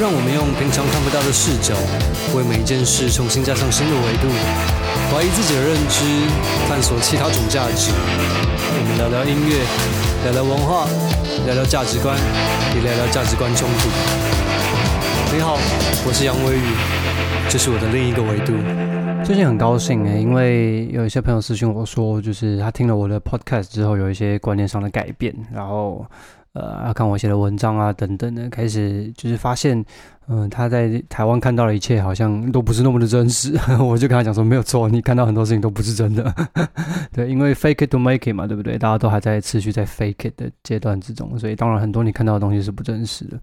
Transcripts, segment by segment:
让我们用平常看不到的视角，为每一件事重新加上新的维度，怀疑自己的认知，探索其他种价值。我们聊聊音乐，聊聊文化，聊聊价值观，也聊聊价值观冲突。你好，我是杨威宇，这是我的另一个维度。最近很高兴诶，因为有一些朋友私讯我说，就是他听了我的 podcast 之后，有一些观念上的改变，然后呃，要看我写的文章啊等等的，开始就是发现，嗯、他在台湾看到的一切好像都不是那么的真实。我就跟他讲说，没有错，你看到很多事情都不是真的。对，因为 fake it to make it 嘛，对不对？大家都还在持续在 fake it 的阶段之中，所以当然很多你看到的东西是不真实的。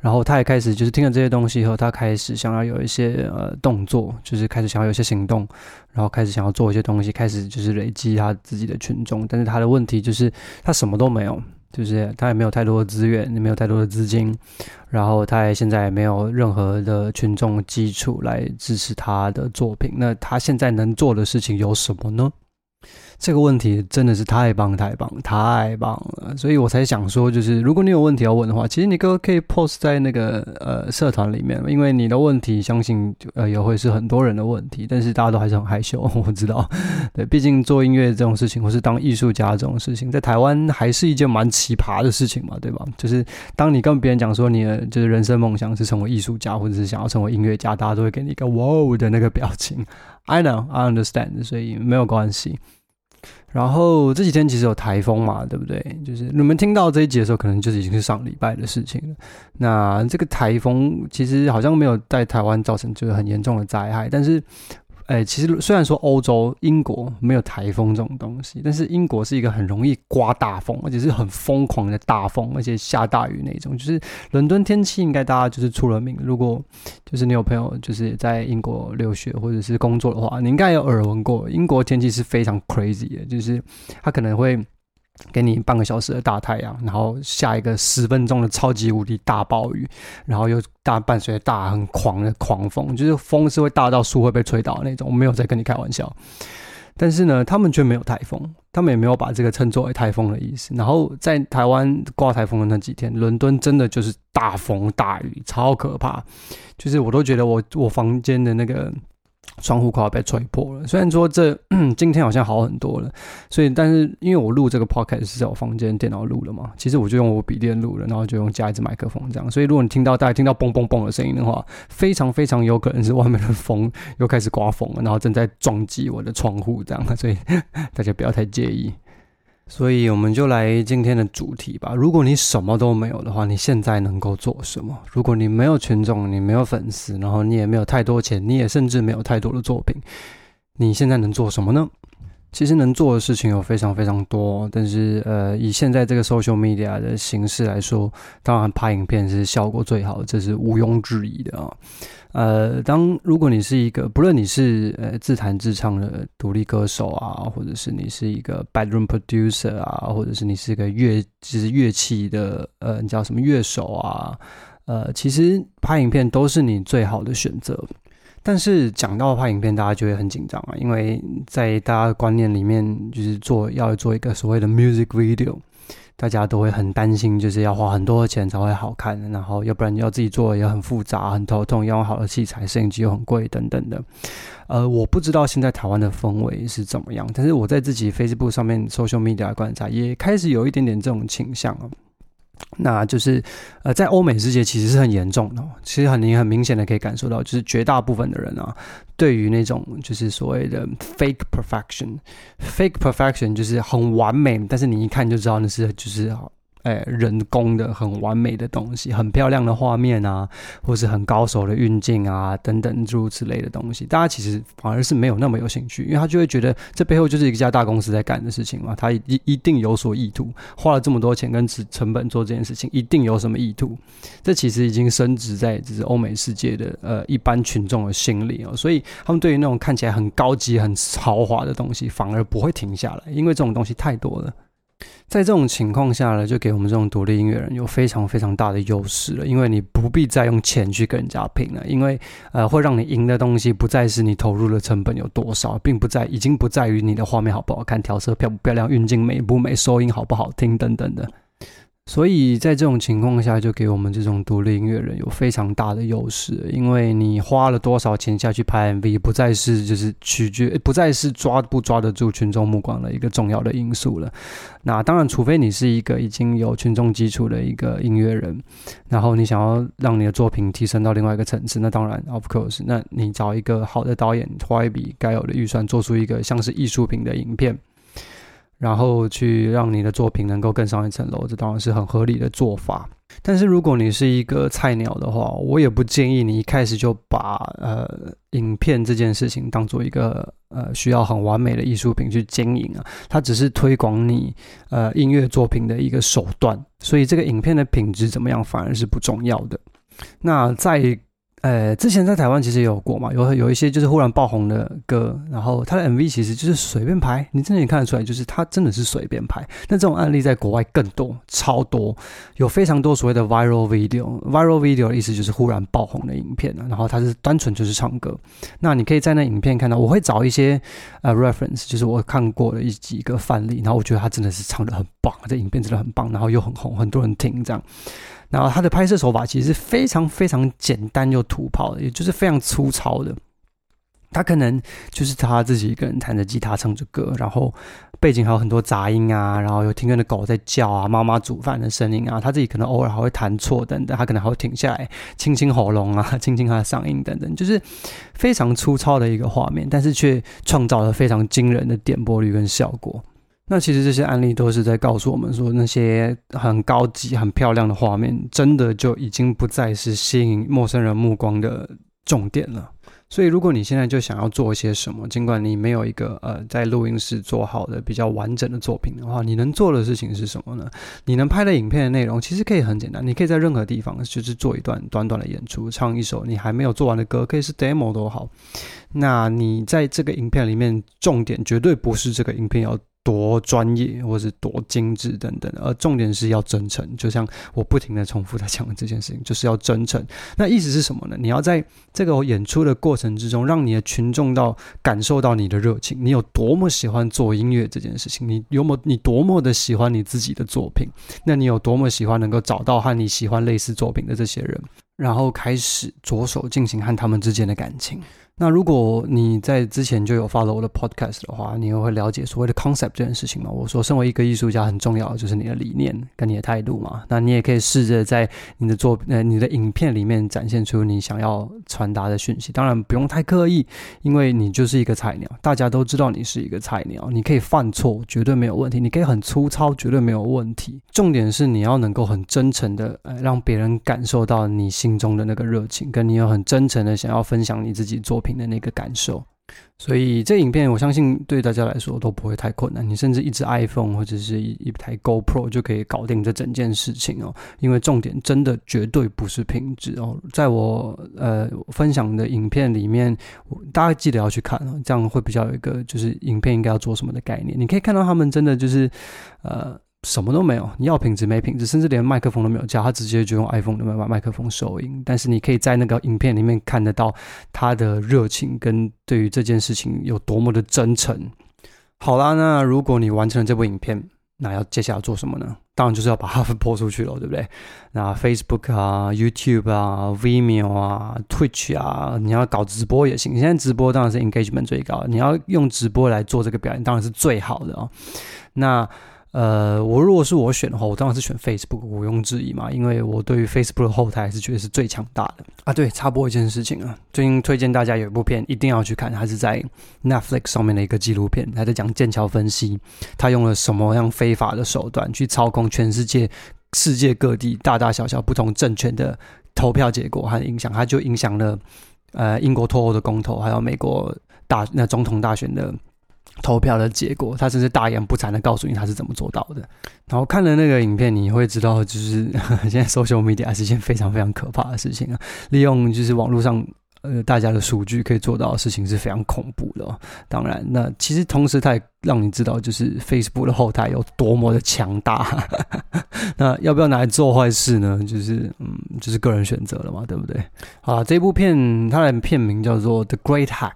然后他也开始就是听了这些东西以后，他开始想要有一些呃动作，就是开始想要有一些行动，然后开始想要做一些东西，开始就是累积他自己的群众。但是他的问题就是他什么都没有，就是他也没有太多的资源，也没有太多的资金，然后他也现在也没有任何的群众基础来支持他的作品。那他现在能做的事情有什么呢？这个问题真的是太棒太棒太棒了，所以我才想说，就是如果你有问题要问的话，其实你哥可以 post 在那个呃社团里面，因为你的问题相信呃也会是很多人的问题，但是大家都还是很害羞，我知道，对，毕竟做音乐这种事情，或是当艺术家这种事情，在台湾还是一件蛮奇葩的事情嘛，对吧？就是当你跟别人讲说你的就是人生梦想是成为艺术家，或者是想要成为音乐家，大家都会给你一个哇哦的那个表情。I know, I understand，所以没有关系。然后这几天其实有台风嘛，对不对？就是你们听到这一集的时候，可能就是已经是上礼拜的事情了。那这个台风其实好像没有在台湾造成就是很严重的灾害，但是。哎，其实虽然说欧洲英国没有台风这种东西，但是英国是一个很容易刮大风，而且是很疯狂的大风，而且下大雨那种。就是伦敦天气应该大家就是出了名。如果就是你有朋友就是在英国留学或者是工作的话，你应该有耳闻过，英国天气是非常 crazy 的，就是它可能会。给你半个小时的大太阳，然后下一个十分钟的超级无敌大暴雨，然后又大伴随大很狂的狂风，就是风是会大到树会被吹倒的那种。我没有在跟你开玩笑，但是呢，他们却没有台风，他们也没有把这个称作为台风的意思。然后在台湾刮台风的那几天，伦敦真的就是大风大雨，超可怕，就是我都觉得我我房间的那个。窗户快要被吹破了。虽然说这 今天好像好很多了，所以但是因为我录这个 podcast 是在我房间电脑录了嘛，其实我就用我笔电录了，然后就用加一支麦克风这样。所以如果你听到大家听到嘣嘣嘣的声音的话，非常非常有可能是外面的风 又开始刮风了，然后正在撞击我的窗户这样。所以 大家不要太介意。所以我们就来今天的主题吧。如果你什么都没有的话，你现在能够做什么？如果你没有群众，你没有粉丝，然后你也没有太多钱，你也甚至没有太多的作品，你现在能做什么呢？其实能做的事情有非常非常多，但是呃，以现在这个 social media 的形式来说，当然拍影片是效果最好，这是毋庸置疑的啊。呃，当如果你是一个，不论你是呃自弹自唱的独立歌手啊，或者是你是一个 bedroom producer 啊，或者是你是一个乐就是乐器的呃，你叫什么乐手啊？呃，其实拍影片都是你最好的选择。但是讲到拍影片，大家就会很紧张啊，因为在大家的观念里面，就是做要做一个所谓的 music video，大家都会很担心，就是要花很多的钱才会好看，然后要不然要自己做也很复杂、很头痛，要用好的器材，摄影机又很贵等等的。呃，我不知道现在台湾的氛围是怎么样，但是我在自己 Facebook 上面 social media 观察，也开始有一点点这种倾向啊。那就是，呃，在欧美世界其实是很严重的，其实很你很明显的可以感受到，就是绝大部分的人啊，对于那种就是所谓的 fake perfection，fake perfection 就是很完美，但是你一看就知道那是就是。哎，人工的很完美的东西，很漂亮的画面啊，或是很高手的运镜啊，等等诸如此类的东西，大家其实反而是没有那么有兴趣，因为他就会觉得这背后就是一家大公司在干的事情嘛，他一一定有所意图，花了这么多钱跟成本做这件事情，一定有什么意图，这其实已经升值在就是欧美世界的呃一般群众的心里哦，所以他们对于那种看起来很高级、很豪华的东西，反而不会停下来，因为这种东西太多了。在这种情况下呢，就给我们这种独立音乐人有非常非常大的优势了，因为你不必再用钱去跟人家拼了，因为呃，会让你赢的东西不再是你投入的成本有多少，并不在，已经不在于你的画面好不好看、调色漂不漂亮、运镜美不美、收音好不好听等等的。所以在这种情况下，就给我们这种独立音乐人有非常大的优势，因为你花了多少钱下去拍 MV，不再是就是取决，不再是抓不抓得住群众目光的一个重要的因素了。那当然，除非你是一个已经有群众基础的一个音乐人，然后你想要让你的作品提升到另外一个层次，那当然，of course，那你找一个好的导演，花一笔该有的预算，做出一个像是艺术品的影片。然后去让你的作品能够更上一层楼，这当然是很合理的做法。但是如果你是一个菜鸟的话，我也不建议你一开始就把呃影片这件事情当做一个呃需要很完美的艺术品去经营啊，它只是推广你呃音乐作品的一个手段。所以这个影片的品质怎么样反而是不重要的。那在呃，之前在台湾其实也有过嘛，有有一些就是忽然爆红的歌，然后他的 MV 其实就是随便拍，你真的也看得出来，就是他真的是随便拍。那这种案例在国外更多，超多，有非常多所谓的 viral video。viral video 的意思就是忽然爆红的影片，然后他是单纯就是唱歌。那你可以在那影片看到，我会找一些呃 reference，就是我看过的一几个范例，然后我觉得他真的是唱得很棒，这影片真的很棒，然后又很红，很多人听这样。然后他的拍摄手法其实是非常非常简单又土炮的，也就是非常粗糙的。他可能就是他自己一个人弹着吉他唱着歌，然后背景还有很多杂音啊，然后有庭院的狗在叫啊，妈妈煮饭的声音啊，他自己可能偶尔还会弹错等等，他可能还会停下来清清喉咙啊，清清他的嗓音等等，就是非常粗糙的一个画面，但是却创造了非常惊人的点播率跟效果。那其实这些案例都是在告诉我们说，那些很高级、很漂亮的画面，真的就已经不再是吸引陌生人目光的重点了。所以，如果你现在就想要做一些什么，尽管你没有一个呃在录音室做好的比较完整的作品的话，你能做的事情是什么呢？你能拍的影片的内容其实可以很简单，你可以在任何地方就是做一段短短的演出，唱一首你还没有做完的歌，可以是 demo 都好。那你在这个影片里面，重点绝对不是这个影片要。多专业，或是多精致等等，而重点是要真诚。就像我不停的重复在讲的这件事情，就是要真诚。那意思是什么呢？你要在这个演出的过程之中，让你的群众到感受到你的热情，你有多么喜欢做音乐这件事情，你有么你多么的喜欢你自己的作品，那你有多么喜欢能够找到和你喜欢类似作品的这些人，然后开始着手进行和他们之间的感情。那如果你在之前就有 follow 我的 podcast 的话，你也会了解所谓的 concept 这件事情嘛。我说，身为一个艺术家，很重要的就是你的理念跟你的态度嘛。那你也可以试着在你的作呃你的影片里面展现出你想要传达的讯息。当然不用太刻意，因为你就是一个菜鸟，大家都知道你是一个菜鸟，你可以犯错，绝对没有问题。你可以很粗糙，绝对没有问题。重点是你要能够很真诚的呃让别人感受到你心中的那个热情，跟你有很真诚的想要分享你自己作品品的那个感受，所以这影片我相信对大家来说都不会太困难。你甚至一支 iPhone 或者是一一台 GoPro 就可以搞定这整件事情哦。因为重点真的绝对不是品质哦。在我呃分享的影片里面，大家记得要去看哦，这样会比较有一个就是影片应该要做什么的概念。你可以看到他们真的就是呃。什么都没有，你要品质没品质，甚至连麦克风都没有加，他直接就用 iPhone 的麦麦克风收音。但是你可以在那个影片里面看得到他的热情跟对于这件事情有多么的真诚。好啦，那如果你完成了这部影片，那要接下来做什么呢？当然就是要把它播出去了，对不对？那 Facebook 啊、YouTube 啊、Vimeo 啊、Twitch 啊，你要搞直播也行。现在直播当然是 engagement 最高，你要用直播来做这个表演，当然是最好的哦。那呃，我如果是我选的话，我当然是选 Facebook，毋庸置疑嘛，因为我对于 Facebook 的后台是觉得是最强大的啊。对，插播一件事情啊，最近推荐大家有一部片一定要去看，它是在 Netflix 上面的一个纪录片，它在讲剑桥分析，他用了什么样非法的手段去操控全世界世界各地大大小小不同政权的投票结果和影响，它就影响了呃英国脱欧的公投，还有美国大那总统大选的。投票的结果，他甚至大言不惭的告诉你他是怎么做到的。然后看了那个影片，你会知道，就是 现在 social media 是一件非常非常可怕的事情啊！利用就是网络上呃大家的数据可以做到的事情是非常恐怖的哦。当然，那其实同时它也让你知道，就是 Facebook 的后台有多么的强大。那要不要拿来做坏事呢？就是嗯，就是个人选择了嘛，对不对？好，这部片它的片名叫做《The Great Hack》，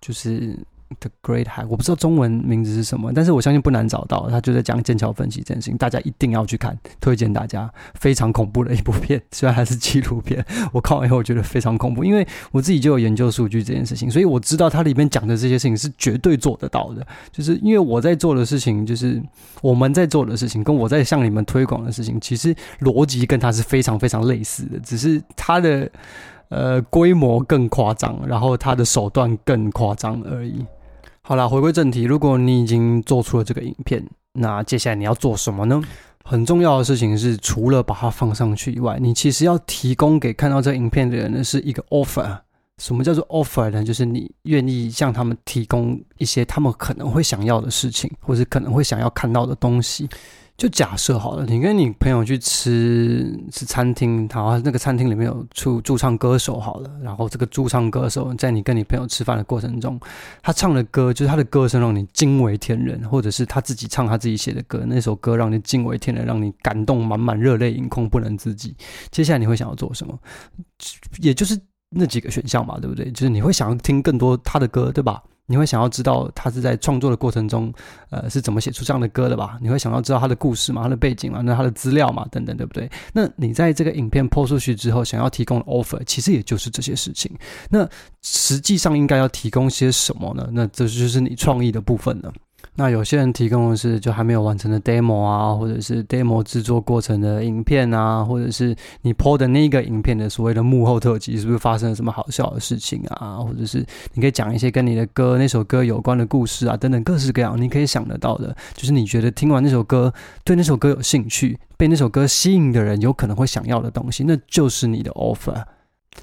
就是。The Great Hack，我不知道中文名字是什么，但是我相信不难找到。他就在讲剑桥分析这件事情，大家一定要去看，推荐大家。非常恐怖的一部片，虽然还是纪录片，我看完以后我觉得非常恐怖，因为我自己就有研究数据这件事情，所以我知道它里面讲的这些事情是绝对做得到的。就是因为我在做的事情，就是我们在做的事情，跟我在向你们推广的事情，其实逻辑跟它是非常非常类似的，只是它的呃规模更夸张，然后它的手段更夸张而已。好啦，回归正题，如果你已经做出了这个影片，那接下来你要做什么呢？很重要的事情是，除了把它放上去以外，你其实要提供给看到这影片的人呢，是一个 offer。什么叫做 offer 呢？就是你愿意向他们提供一些他们可能会想要的事情，或是可能会想要看到的东西。就假设好了，你跟你朋友去吃吃餐厅，好，那个餐厅里面有驻驻唱歌手好了，然后这个驻唱歌手在你跟你朋友吃饭的过程中，他唱的歌就是他的歌声让你惊为天人，或者是他自己唱他自己写的歌，那首歌让你惊为天人，让你感动满满，热泪盈眶，不能自己。接下来你会想要做什么？也就是那几个选项嘛，对不对？就是你会想要听更多他的歌，对吧？你会想要知道他是在创作的过程中，呃，是怎么写出这样的歌的吧？你会想要知道他的故事嘛，他的背景嘛，那他的资料嘛，等等，对不对？那你在这个影片 PO 出去之后，想要提供的 offer，其实也就是这些事情。那实际上应该要提供些什么呢？那这就是你创意的部分了。那有些人提供的是就还没有完成的 demo 啊，或者是 demo 制作过程的影片啊，或者是你 po 的那个影片的所谓的幕后特辑，是不是发生了什么好笑的事情啊？或者是你可以讲一些跟你的歌那首歌有关的故事啊，等等各式各样你可以想得到的，就是你觉得听完那首歌对那首歌有兴趣，被那首歌吸引的人有可能会想要的东西，那就是你的 offer。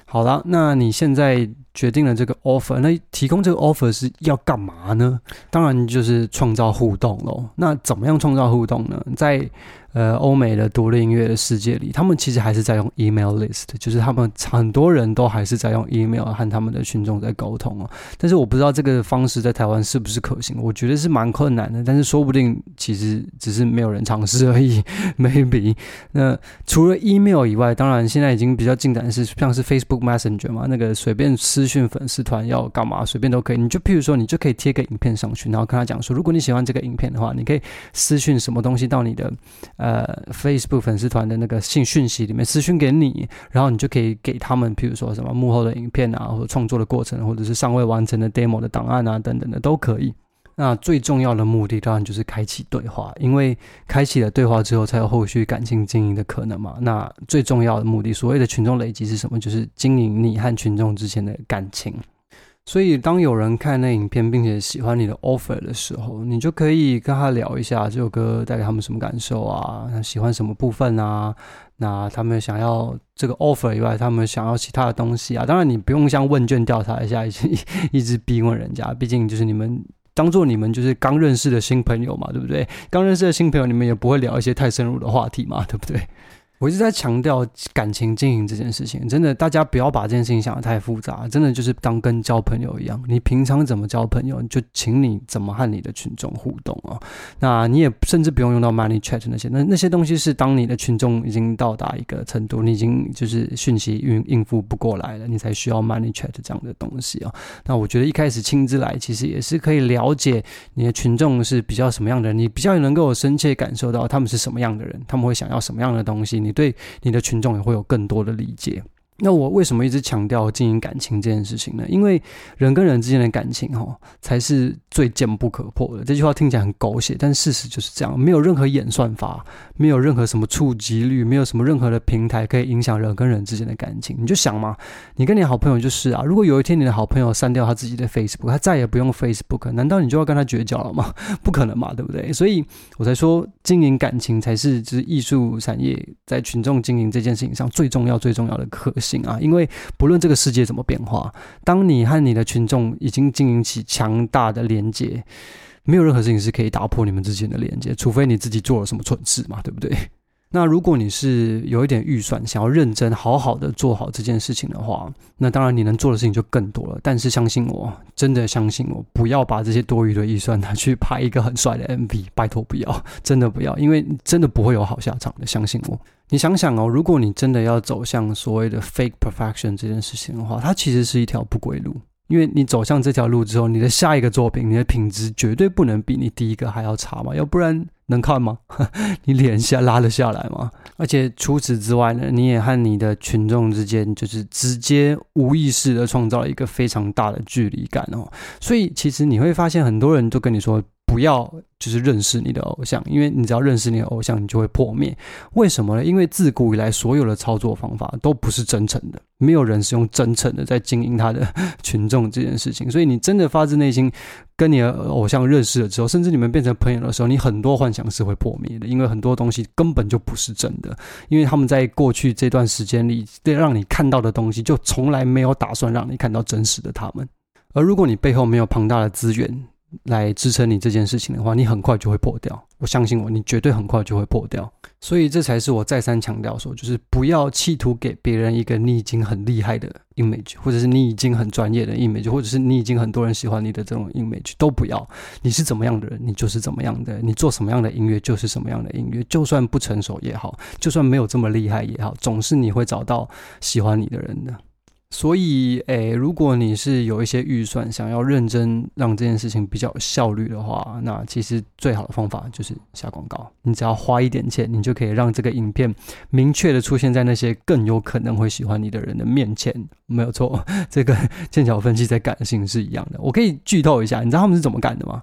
好了，那你现在。决定了这个 offer，那提供这个 offer 是要干嘛呢？当然就是创造互动喽。那怎么样创造互动呢？在呃，欧美的独立音乐的世界里，他们其实还是在用 email list，就是他们很多人都还是在用 email 和他们的群众在沟通哦。但是我不知道这个方式在台湾是不是可行，我觉得是蛮困难的。但是说不定其实只是没有人尝试而已，maybe。那除了 email 以外，当然现在已经比较进展是像是 Facebook Messenger 嘛，那个随便讯粉丝团要干嘛，随便都可以。你就譬如说，你就可以贴个影片上去，然后跟他讲说，如果你喜欢这个影片的话，你可以私讯什么东西到你的。呃，Facebook 粉丝团的那个信讯息里面私讯给你，然后你就可以给他们，譬如说什么幕后的影片啊，或者创作的过程，或者是尚未完成的 demo 的档案啊，等等的都可以。那最重要的目的当然就是开启对话，因为开启了对话之后，才有后续感情经营的可能嘛。那最重要的目的，所谓的群众累积是什么？就是经营你和群众之间的感情。所以，当有人看那影片并且喜欢你的 offer 的时候，你就可以跟他聊一下这首歌带给他们什么感受啊，喜欢什么部分啊？那他们想要这个 offer 以外，他们想要其他的东西啊？当然，你不用像问卷调查一下，一直 一直逼问人家，毕竟就是你们当做你们就是刚认识的新朋友嘛，对不对？刚认识的新朋友，你们也不会聊一些太深入的话题嘛，对不对？我一直在强调感情经营这件事情，真的，大家不要把这件事情想得太复杂，真的就是当跟交朋友一样，你平常怎么交朋友，就请你怎么和你的群众互动啊。那你也甚至不用用到 money chat 那些，那那些东西是当你的群众已经到达一个程度，你已经就是讯息应应付不过来了，你才需要 money chat 这样的东西啊。那我觉得一开始亲自来，其实也是可以了解你的群众是比较什么样的人，你比较能够深切感受到他们是什么样的人，他们会想要什么样的东西。你对你的群众也会有更多的理解。那我为什么一直强调经营感情这件事情呢？因为人跟人之间的感情，哈，才是最坚不可破的。这句话听起来很狗血，但事实就是这样。没有任何演算法，没有任何什么触及率，没有什么任何的平台可以影响人跟人之间的感情。你就想嘛，你跟你好朋友就是啊，如果有一天你的好朋友删掉他自己的 Facebook，他再也不用 Facebook，难道你就要跟他绝交了吗？不可能嘛，对不对？所以我才说，经营感情才是就是艺术产业在群众经营这件事情上最重要、最重要的核啊，因为不论这个世界怎么变化，当你和你的群众已经经营起强大的连接，没有任何事情是可以打破你们之间的连接，除非你自己做了什么蠢事嘛，对不对？那如果你是有一点预算，想要认真好好的做好这件事情的话，那当然你能做的事情就更多了。但是相信我，真的相信我，不要把这些多余的预算拿去拍一个很帅的 MV，拜托不要，真的不要，因为真的不会有好下场的，相信我。你想想哦，如果你真的要走向所谓的 fake perfection 这件事情的话，它其实是一条不归路。因为你走向这条路之后，你的下一个作品，你的品质绝对不能比你第一个还要差嘛，要不然能看吗？你脸下拉得下来吗？而且除此之外呢，你也和你的群众之间就是直接无意识的创造了一个非常大的距离感哦。所以其实你会发现，很多人都跟你说。不要就是认识你的偶像，因为你只要认识你的偶像，你就会破灭。为什么呢？因为自古以来，所有的操作方法都不是真诚的，没有人是用真诚的在经营他的群众这件事情。所以，你真的发自内心跟你的偶像认识了之后，甚至你们变成朋友的时候，你很多幻想是会破灭的，因为很多东西根本就不是真的。因为他们在过去这段时间里，对让你看到的东西，就从来没有打算让你看到真实的他们。而如果你背后没有庞大的资源，来支撑你这件事情的话，你很快就会破掉。我相信我，你绝对很快就会破掉。所以这才是我再三强调说，就是不要企图给别人一个你已经很厉害的 image，或者是你已经很专业的 image，或者是你已经很多人喜欢你的这种 image，都不要。你是怎么样的人，你就是怎么样的。你做什么样的音乐，就是什么样的音乐。就算不成熟也好，就算没有这么厉害也好，总是你会找到喜欢你的人的。所以，诶，如果你是有一些预算，想要认真让这件事情比较有效率的话，那其实最好的方法就是下广告。你只要花一点钱，你就可以让这个影片明确的出现在那些更有可能会喜欢你的人的面前。没有错，这个剑桥分析在感性是一样的。我可以剧透一下，你知道他们是怎么干的吗？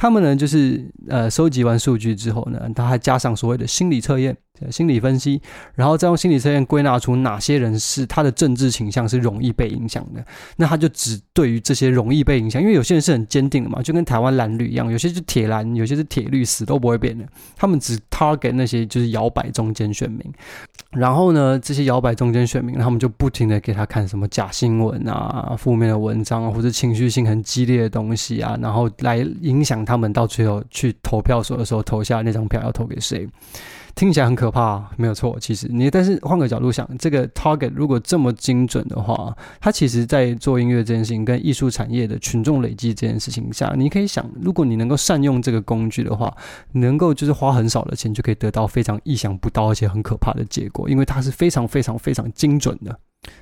他们呢，就是呃，收集完数据之后呢，他还加上所谓的心理测验。心理分析，然后再用心理测验归纳出哪些人是他的政治倾向是容易被影响的，那他就只对于这些容易被影响，因为有些人是很坚定的嘛，就跟台湾蓝绿一样，有些是铁蓝，有些是铁绿，死都不会变的。他们只 target 那些就是摇摆中间选民，然后呢，这些摇摆中间选民，他们就不停的给他看什么假新闻啊、负面的文章啊，或者情绪性很激烈的东西啊，然后来影响他们到最后去投票所的时候投下那张票要投给谁。听起来很可怕，没有错。其实你，但是换个角度想，这个 target 如果这么精准的话，它其实在做音乐这件事情跟艺术产业的群众累积这件事情下，你可以想，如果你能够善用这个工具的话，能够就是花很少的钱就可以得到非常意想不到而且很可怕的结果，因为它是非常非常非常精准的。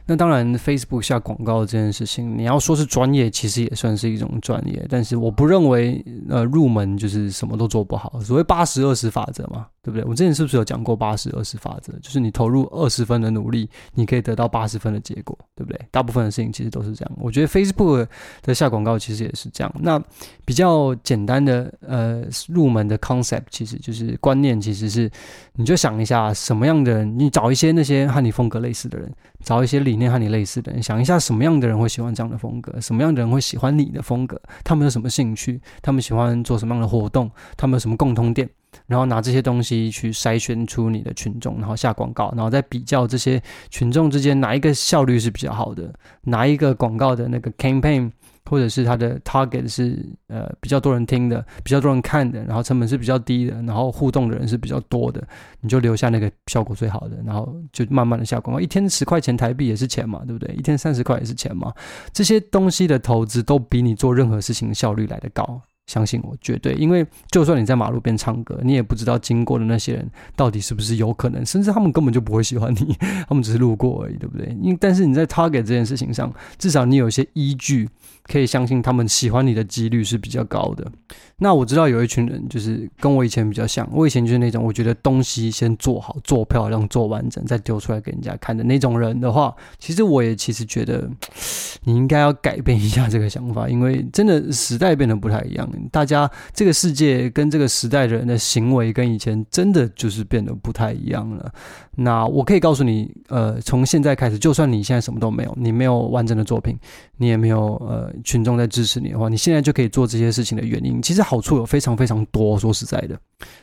那当然，Facebook 下广告这件事情，你要说是专业，其实也算是一种专业。但是我不认为，呃，入门就是什么都做不好。所谓八十二十法则嘛，对不对？我之前是不是有讲过八十二十法则？就是你投入二十分的努力，你可以得到八十分的结果，对不对？大部分的事情其实都是这样。我觉得 Facebook 的下广告其实也是这样。那比较简单的，呃，入门的 concept 其实就是观念，其实是你就想一下什么样的人，你找一些那些和你风格类似的人，找一些理念和你类似的人，想一下什么样的人会喜欢这样的风格，什么样的人会喜欢你的风格，他们有什么兴趣，他们喜欢做什么样的活动，他们有什么共通点，然后拿这些东西去筛选出你的群众，然后下广告，然后再比较这些群众之间哪一个效率是比较好的，哪一个广告的那个 campaign。或者是它的 target 是呃比较多人听的，比较多人看的，然后成本是比较低的，然后互动的人是比较多的，你就留下那个效果最好的，然后就慢慢的下广告，一天十块钱台币也是钱嘛，对不对？一天三十块也是钱嘛，这些东西的投资都比你做任何事情效率来得高。相信我，绝对，因为就算你在马路边唱歌，你也不知道经过的那些人到底是不是有可能，甚至他们根本就不会喜欢你，他们只是路过而已，对不对？因但是你在 target 这件事情上，至少你有一些依据，可以相信他们喜欢你的几率是比较高的。那我知道有一群人就是跟我以前比较像，我以前就是那种我觉得东西先做好、做漂亮、做完整，再丢出来给人家看的那种人的话，其实我也其实觉得 你应该要改变一下这个想法，因为真的时代变得不太一样。大家这个世界跟这个时代的人的行为跟以前真的就是变得不太一样了。那我可以告诉你，呃，从现在开始，就算你现在什么都没有，你没有完整的作品，你也没有呃群众在支持你的话，你现在就可以做这些事情的原因，其实好处有非常非常多。说实在的，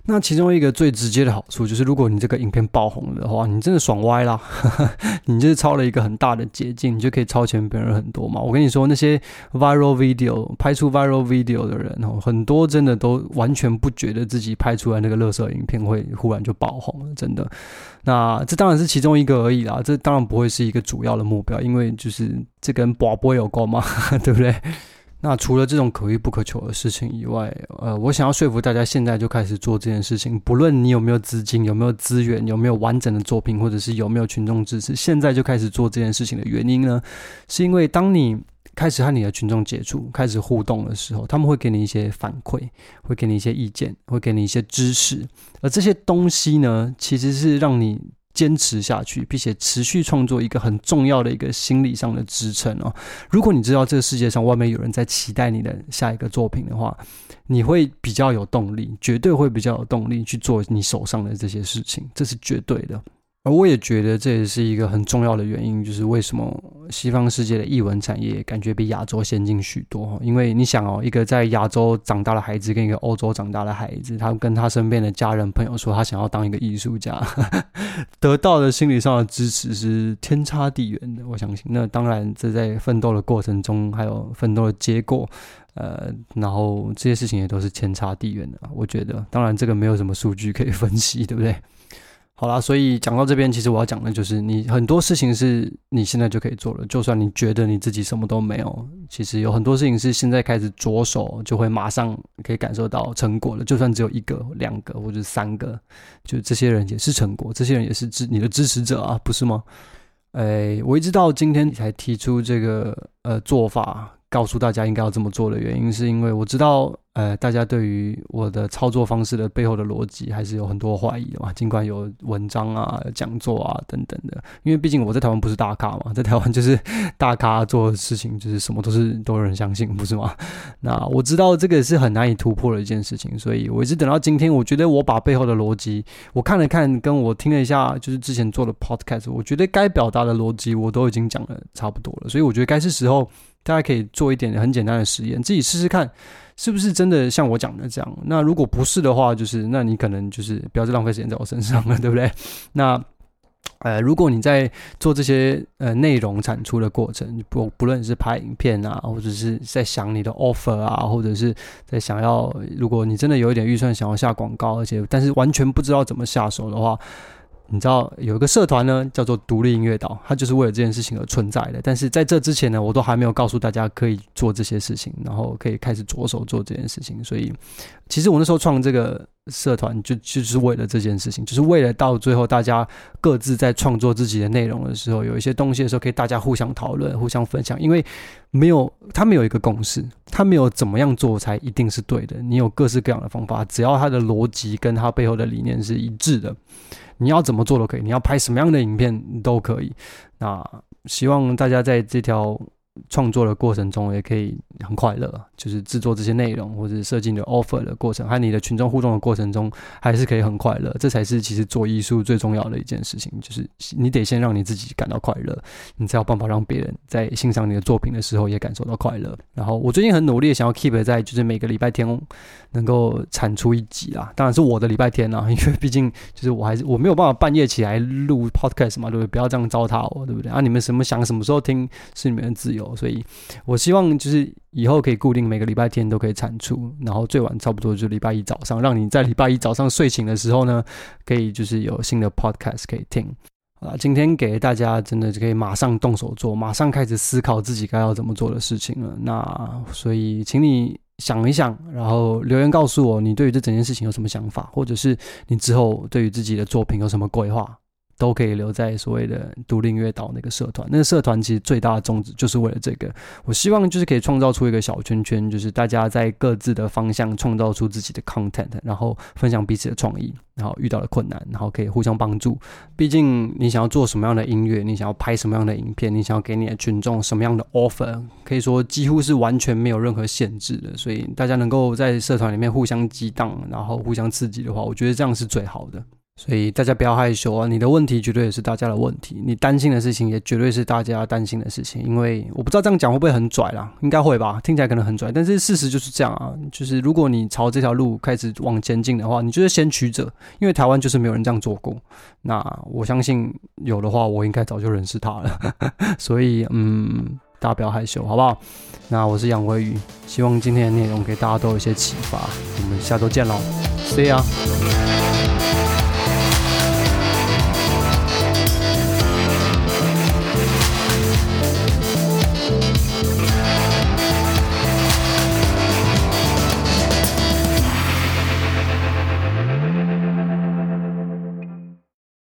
那其中一个最直接的好处就是，如果你这个影片爆红了的话，你真的爽歪啦，你就是抄了一个很大的捷径，你就可以超前别人很多嘛。我跟你说，那些 viral video 拍出 viral video 的人很多真的都完全不觉得自己拍出来那个垃圾影片会忽然就爆红了，真的。那这当然是其中一个而已啦，这当然不会是一个主要的目标，因为就是这跟博杯有关嘛，对不对？那除了这种可遇不可求的事情以外，呃，我想要说服大家现在就开始做这件事情，不论你有没有资金、有没有资源、有没有完整的作品，或者是有没有群众支持，现在就开始做这件事情的原因呢，是因为当你开始和你的群众接触，开始互动的时候，他们会给你一些反馈，会给你一些意见，会给你一些支持，而这些东西呢，其实是让你。坚持下去，并且持续创作一个很重要的一个心理上的支撑哦。如果你知道这个世界上外面有人在期待你的下一个作品的话，你会比较有动力，绝对会比较有动力去做你手上的这些事情，这是绝对的。而我也觉得这也是一个很重要的原因，就是为什么西方世界的艺文产业感觉比亚洲先进许多。因为你想哦，一个在亚洲长大的孩子跟一个欧洲长大的孩子，他跟他身边的家人朋友说他想要当一个艺术家，得到的心理上的支持是天差地远的。我相信，那当然这在奋斗的过程中，还有奋斗的结果，呃，然后这些事情也都是天差地远的。我觉得，当然这个没有什么数据可以分析，对不对？好啦，所以讲到这边，其实我要讲的就是，你很多事情是你现在就可以做了。就算你觉得你自己什么都没有，其实有很多事情是现在开始着手，就会马上可以感受到成果了。就算只有一个、两个或者三个，就这些人也是成果，这些人也是支你的支持者啊，不是吗？哎，我一直到今天才提出这个呃做法。告诉大家应该要这么做的原因，是因为我知道，呃，大家对于我的操作方式的背后的逻辑还是有很多怀疑的嘛。尽管有文章啊、讲座啊等等的，因为毕竟我在台湾不是大咖嘛，在台湾就是大咖做的事情，就是什么都是都有人相信，不是吗？那我知道这个是很难以突破的一件事情，所以我一直等到今天，我觉得我把背后的逻辑，我看了看，跟我听了一下，就是之前做的 podcast，我觉得该表达的逻辑我都已经讲了差不多了，所以我觉得该是时候。大家可以做一点很简单的实验，自己试试看，是不是真的像我讲的这样。那如果不是的话，就是那你可能就是不要再浪费时间在我身上了，对不对？那呃，如果你在做这些呃内容产出的过程，不不论是拍影片啊，或者是在想你的 offer 啊，或者是在想要，如果你真的有一点预算想要下广告，而且但是完全不知道怎么下手的话。你知道有一个社团呢，叫做独立音乐岛，它就是为了这件事情而存在的。但是在这之前呢，我都还没有告诉大家可以做这些事情，然后可以开始着手做这件事情。所以，其实我那时候创这个社团就就是为了这件事情，就是为了到最后大家各自在创作自己的内容的时候，有一些东西的时候，可以大家互相讨论、互相分享。因为没有他没有一个共识，他没有怎么样做才一定是对的。你有各式各样的方法，只要他的逻辑跟他背后的理念是一致的。你要怎么做都可以，你要拍什么样的影片都可以。那希望大家在这条创作的过程中也可以很快乐，就是制作这些内容或者设计你的 offer 的过程，和你的群众互动的过程中，还是可以很快乐。这才是其实做艺术最重要的一件事情，就是你得先让你自己感到快乐，你才有办法让别人在欣赏你的作品的时候也感受到快乐。然后我最近很努力想要 keep 在就是每个礼拜天能够产出一集啊，当然是我的礼拜天啊，因为毕竟就是我还是我没有办法半夜起来录 podcast 嘛，对不对？不要这样糟蹋我，对不对？啊，你们什么想什么时候听是你们的自由。所以，我希望就是以后可以固定每个礼拜天都可以产出，然后最晚差不多就礼拜一早上，让你在礼拜一早上睡醒的时候呢，可以就是有新的 podcast 可以听。好啦，今天给大家真的就可以马上动手做，马上开始思考自己该要怎么做的事情了。那所以，请你想一想，然后留言告诉我你对于这整件事情有什么想法，或者是你之后对于自己的作品有什么规划。都可以留在所谓的独立音乐岛那个社团。那个社团其实最大的宗旨就是为了这个。我希望就是可以创造出一个小圈圈，就是大家在各自的方向创造出自己的 content，然后分享彼此的创意，然后遇到了困难，然后可以互相帮助。毕竟你想要做什么样的音乐，你想要拍什么样的影片，你想要给你的群众什么样的 offer，可以说几乎是完全没有任何限制的。所以大家能够在社团里面互相激荡，然后互相刺激的话，我觉得这样是最好的。所以大家不要害羞啊！你的问题绝对也是大家的问题，你担心的事情也绝对是大家担心的事情。因为我不知道这样讲会不会很拽啦，应该会吧？听起来可能很拽，但是事实就是这样啊！就是如果你朝这条路开始往前进的话，你就是先驱者，因为台湾就是没有人这样做过。那我相信有的话，我应该早就认识他了。所以，嗯，大家不要害羞，好不好？那我是杨威宇，希望今天的内容给大家都有一些启发。我们下周见喽，See ya。